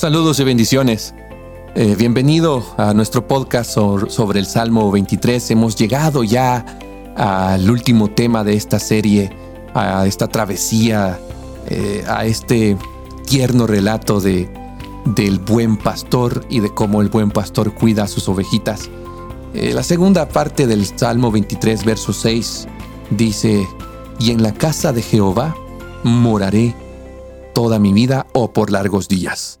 Saludos y bendiciones. Eh, bienvenido a nuestro podcast sobre el Salmo 23. Hemos llegado ya al último tema de esta serie, a esta travesía, eh, a este tierno relato de, del buen pastor y de cómo el buen pastor cuida a sus ovejitas. Eh, la segunda parte del Salmo 23, verso 6, dice, y en la casa de Jehová moraré toda mi vida o por largos días.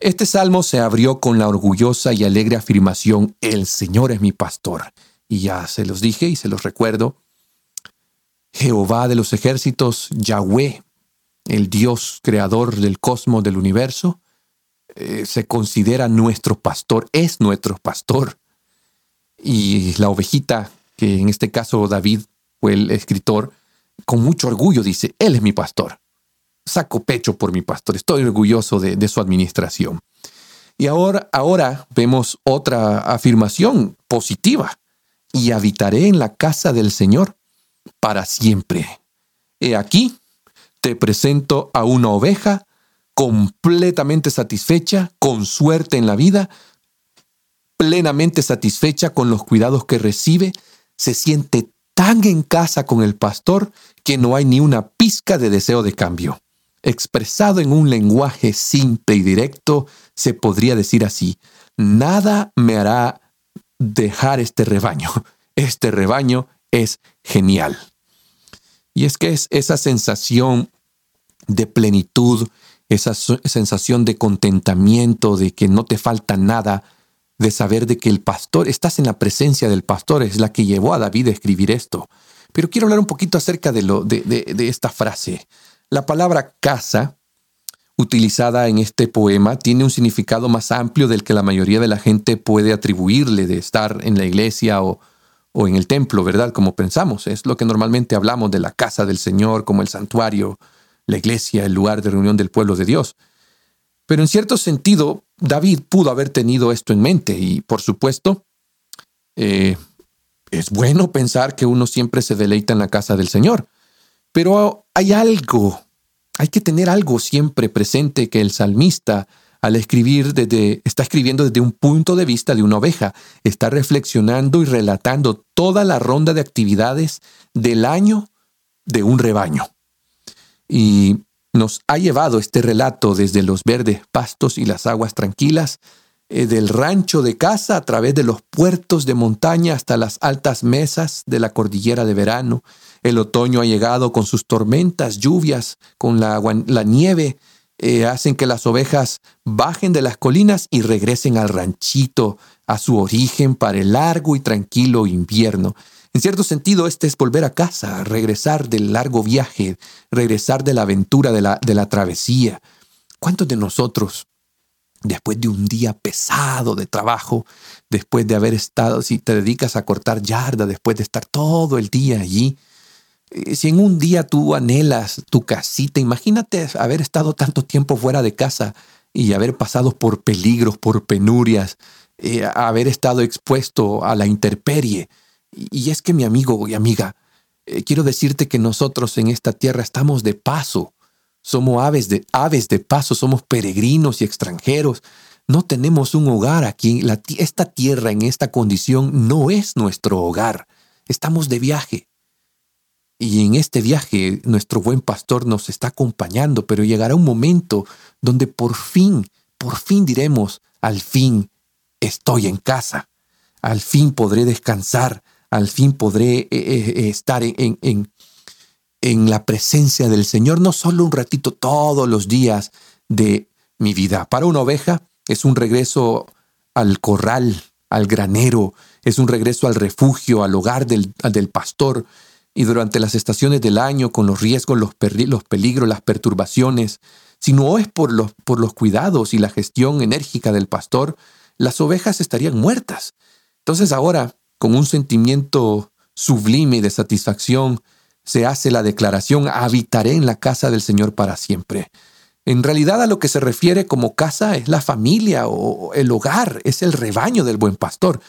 Este salmo se abrió con la orgullosa y alegre afirmación, El Señor es mi pastor. Y ya se los dije y se los recuerdo. Jehová de los ejércitos, Yahweh, el Dios creador del cosmos, del universo, eh, se considera nuestro pastor, es nuestro pastor. Y la ovejita, que en este caso David fue el escritor, con mucho orgullo dice, Él es mi pastor saco pecho por mi pastor, estoy orgulloso de, su administración. Y ahora, ahora vemos otra afirmación positiva, y habitaré en la casa del Señor para siempre. He aquí, te presento a una oveja completamente satisfecha, con suerte en la vida, plenamente satisfecha con los cuidados que recibe, se siente tan en casa con el pastor que no hay ni una pizca de deseo de cambio. Expresado en un lenguaje simple y directo, se podría decir así, nada me hará dejar este rebaño. Este rebaño es genial. Y es que es esa sensación de plenitud, esa sensación de contentamiento, de que no te falta nada, de saber de que el pastor, estás en la presencia del pastor, es la que llevó a David a escribir esto. Pero quiero hablar un poquito acerca de, lo, de, de esta frase. La palabra casa, utilizada en este poema, tiene un significado más amplio del que la mayoría de la gente puede atribuirle de estar en la iglesia o, en el templo, ¿verdad? Como pensamos. Es lo que normalmente hablamos de la casa del Señor como el santuario, la iglesia, el lugar de reunión del pueblo de Dios. Pero en cierto sentido, David pudo haber tenido esto en mente y, por supuesto, eh, es bueno pensar que uno siempre se deleita en la casa del Señor. Pero hay algo, hay que tener algo siempre presente que el salmista al escribir desde, está escribiendo desde un punto de vista de una oveja, está reflexionando y relatando toda la ronda de actividades del año de un rebaño. Y nos ha llevado este relato desde los verdes pastos y las aguas tranquilas, eh, del rancho de casa a través de los puertos de montaña hasta las altas mesas de la cordillera de verano, el otoño ha llegado con sus tormentas, lluvias, con la, nieve, eh, hacen que las ovejas bajen de las colinas y regresen al ranchito, a su origen para el largo y tranquilo invierno. En cierto sentido, este es volver a casa, regresar del largo viaje, regresar de la aventura, de la, de la travesía. ¿Cuántos de nosotros, después de un día pesado de trabajo, después de haber estado, si te dedicas a cortar yarda, después de estar todo el día allí, si en un día tú anhelas tu casita, imagínate haber estado tanto tiempo fuera de casa y haber pasado por peligros, por penurias, eh, haber estado expuesto a la intemperie. Y, es que mi amigo y amiga, eh, quiero decirte que nosotros en esta tierra estamos de paso. Somos aves de, aves de paso, somos peregrinos y extranjeros. No tenemos un hogar aquí. esta tierra en esta condición no es nuestro hogar. Estamos de viaje. Y en este viaje nuestro buen pastor nos está acompañando, pero llegará un momento donde por fin, por fin diremos, al fin estoy en casa, al fin podré descansar, al fin podré eh, eh, eh, estar en, en, en la presencia del Señor, no solo un ratito todos los días de mi vida. Para una oveja es un regreso al corral, al granero, es un regreso al refugio, al hogar del, del pastor, y durante las estaciones del año con los riesgos, los, peligros, las perturbaciones, si no es por los, por los cuidados y la gestión enérgica del pastor, las ovejas estarían muertas. Entonces ahora, con un sentimiento sublime de satisfacción, se hace la declaración, habitaré en la casa del Señor para siempre. En realidad a lo que se refiere como casa es la familia o el hogar, es el rebaño del buen pastor.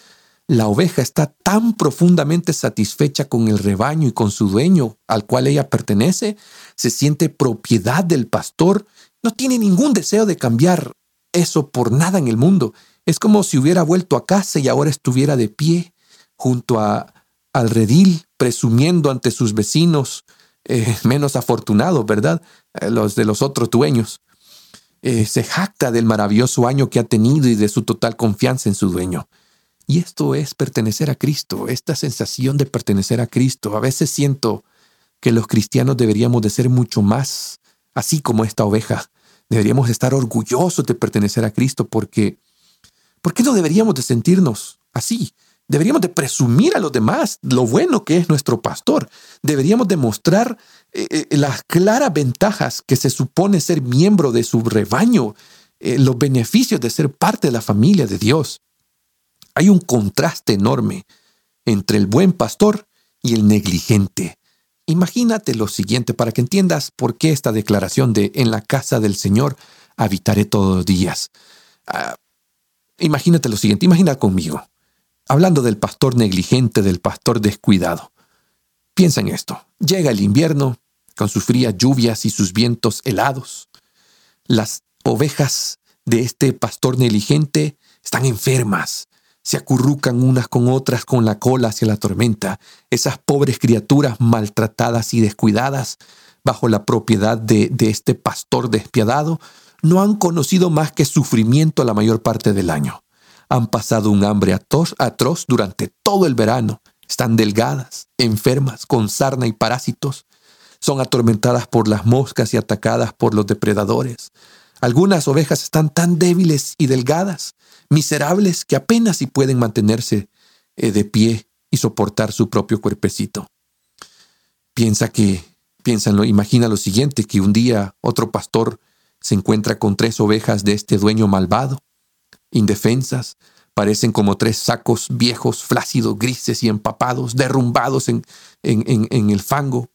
La oveja está tan profundamente satisfecha con el rebaño y con su dueño al cual ella pertenece, se siente propiedad del pastor, no tiene ningún deseo de cambiar eso por nada en el mundo. Es como si hubiera vuelto a casa y ahora estuviera de pie junto a, al redil, presumiendo ante sus vecinos eh, menos afortunados, ¿verdad? Eh, los de los otros dueños. Eh, se jacta del maravilloso año que ha tenido y de su total confianza en su dueño. Y esto es pertenecer a Cristo, esta sensación de pertenecer a Cristo. A veces siento que los cristianos deberíamos de ser mucho más así como esta oveja. Deberíamos estar orgullosos de pertenecer a Cristo porque ¿por qué no deberíamos de sentirnos así? Deberíamos de presumir a los demás lo bueno que es nuestro pastor. Deberíamos demostrar eh, eh, las claras ventajas que se supone ser miembro de su rebaño, eh, los beneficios de ser parte de la familia de Dios. Hay un contraste enorme entre el buen pastor y el negligente. Imagínate lo siguiente para que entiendas por qué esta declaración de en la casa del Señor habitaré todos los días. Ah, imagínate lo siguiente, imagina conmigo, hablando del pastor negligente, del pastor descuidado. Piensa en esto, llega el invierno con sus frías lluvias y sus vientos helados. Las ovejas de este pastor negligente están enfermas, se acurrucan unas con otras con la cola hacia la tormenta, esas pobres criaturas maltratadas y descuidadas bajo la propiedad de, este pastor despiadado, no han conocido más que sufrimiento la mayor parte del año. Han pasado un hambre atroz, atroz durante todo el verano. Están delgadas, enfermas, con sarna y parásitos. Son atormentadas por las moscas y atacadas por los depredadores. Algunas ovejas están tan débiles y delgadas, miserables, que apenas si pueden mantenerse eh, de pie y soportar su propio cuerpecito. Piensa que, piénsalo, imagina lo siguiente, que un día otro pastor se encuentra con tres ovejas de este dueño malvado, indefensas, parecen como tres sacos viejos, flácidos, grises y empapados, derrumbados en, en, en el fango.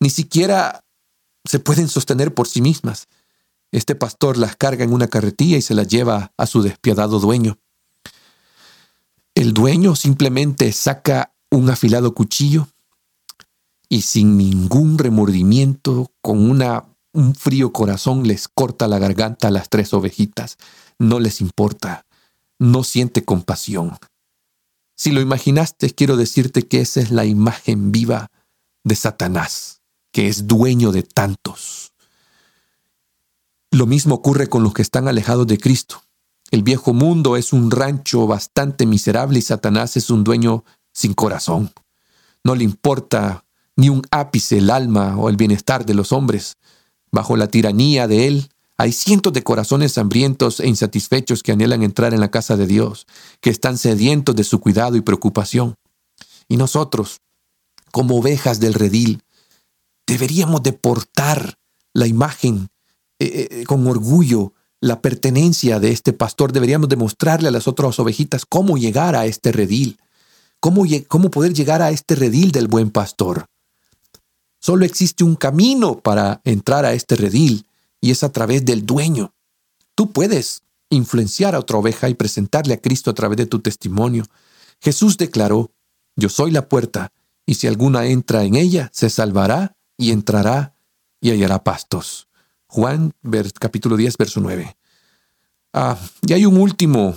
Ni siquiera se pueden sostener por sí mismas. Este pastor las carga en una carretilla y se las lleva a su despiadado dueño. El dueño simplemente saca un afilado cuchillo y sin ningún remordimiento, con una, un frío corazón, les corta la garganta a las tres ovejitas. No les importa, no siente compasión. Si lo imaginaste, quiero decirte que esa es la imagen viva de Satanás, que es dueño de tantos. Lo mismo ocurre con los que están alejados de Cristo. El viejo mundo es un rancho bastante miserable y Satanás es un dueño sin corazón. No le importa ni un ápice el alma o el bienestar de los hombres. Bajo la tiranía de él hay cientos de corazones hambrientos e insatisfechos que anhelan entrar en la casa de Dios, que están sedientos de su cuidado y preocupación. Y nosotros, como ovejas del redil, deberíamos deportar la imagen eh, eh, con orgullo la pertenencia de este pastor, deberíamos demostrarle a las otras ovejitas cómo llegar a este redil, cómo, cómo poder llegar a este redil del buen pastor. Solo existe un camino para entrar a este redil y es a través del dueño. Tú puedes influenciar a otra oveja y presentarle a Cristo a través de tu testimonio. Jesús declaró, yo soy la puerta, y si alguna entra en ella, se salvará y entrará y hallará pastos. Juan capítulo 10, verso 9. Ah, y hay un último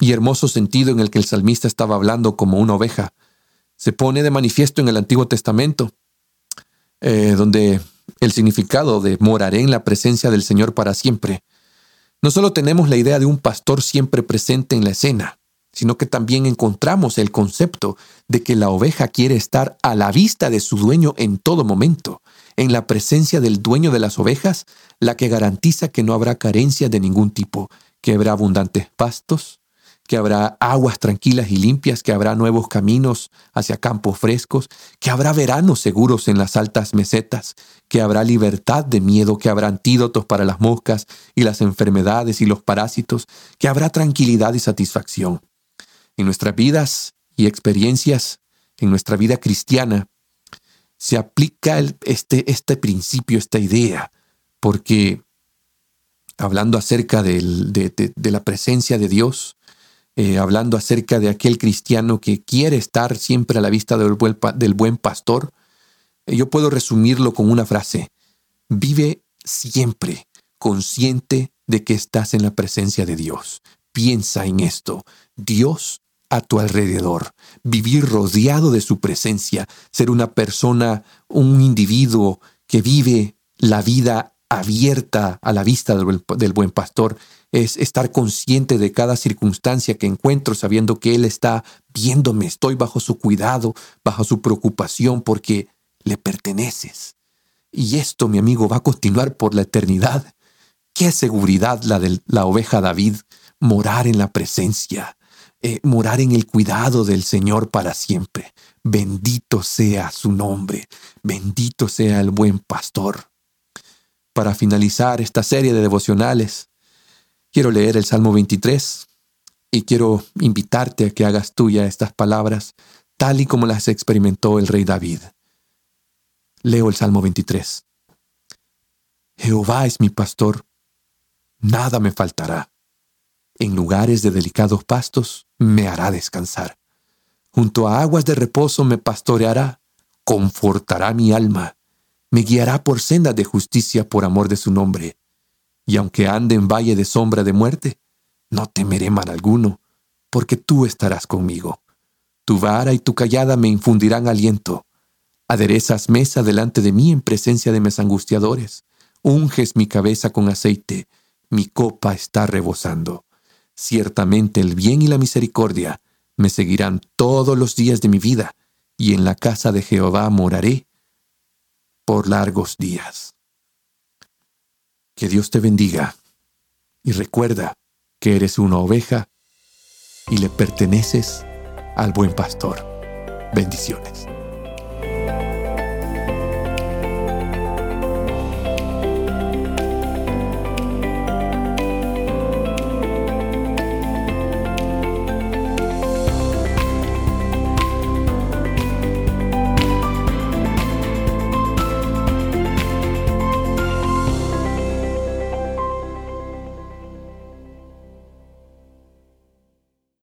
y hermoso sentido en el que el salmista estaba hablando como una oveja. Se pone de manifiesto en el Antiguo Testamento, eh, donde el significado de moraré en la presencia del Señor para siempre. No solo tenemos la idea de un pastor siempre presente en la escena, sino que también encontramos el concepto de que la oveja quiere estar a la vista de su dueño en todo momento en la presencia del dueño de las ovejas, la que garantiza que no habrá carencia de ningún tipo, que habrá abundantes pastos, que habrá aguas tranquilas y limpias, que habrá nuevos caminos hacia campos frescos, que habrá veranos seguros en las altas mesetas, que habrá libertad de miedo, que habrá antídotos para las moscas y las enfermedades y los parásitos, que habrá tranquilidad y satisfacción. En nuestras vidas y experiencias, en nuestra vida cristiana, se aplica este, este principio, esta idea, porque hablando acerca de, la presencia de Dios, eh, hablando acerca de aquel cristiano que quiere estar siempre a la vista del buen, pastor, eh, yo puedo resumirlo con una frase, vive siempre consciente de que estás en la presencia de Dios. Piensa en esto. Dios a tu alrededor, vivir rodeado de su presencia, ser una persona, un individuo que vive la vida abierta a la vista del, buen pastor, es estar consciente de cada circunstancia que encuentro, sabiendo que Él está viéndome, estoy bajo su cuidado, bajo su preocupación, porque le perteneces. Y esto, mi amigo, va a continuar por la eternidad. Qué seguridad la de la oveja David, morar en la presencia, eh, morar en el cuidado del Señor para siempre. Bendito sea su nombre, bendito sea el buen pastor. Para finalizar esta serie de devocionales, quiero leer el Salmo 23 y quiero invitarte a que hagas tuya estas palabras tal y como las experimentó el rey David. Leo el Salmo 23. Jehová es mi pastor, nada me faltará. En lugares de delicados pastos me hará descansar. Junto a aguas de reposo me pastoreará, confortará mi alma, me guiará por sendas de justicia por amor de su nombre. Y aunque ande en valle de sombra de muerte, no temeré mal alguno, porque tú estarás conmigo. Tu vara y tu callada me infundirán aliento. Aderezas mesa delante de mí en presencia de mis angustiadores. Unges mi cabeza con aceite, mi copa está rebosando. Ciertamente el bien y la misericordia me seguirán todos los días de mi vida, y en la casa de Jehová moraré por largos días. Que Dios te bendiga y recuerda que eres una oveja y le perteneces al buen pastor. Bendiciones.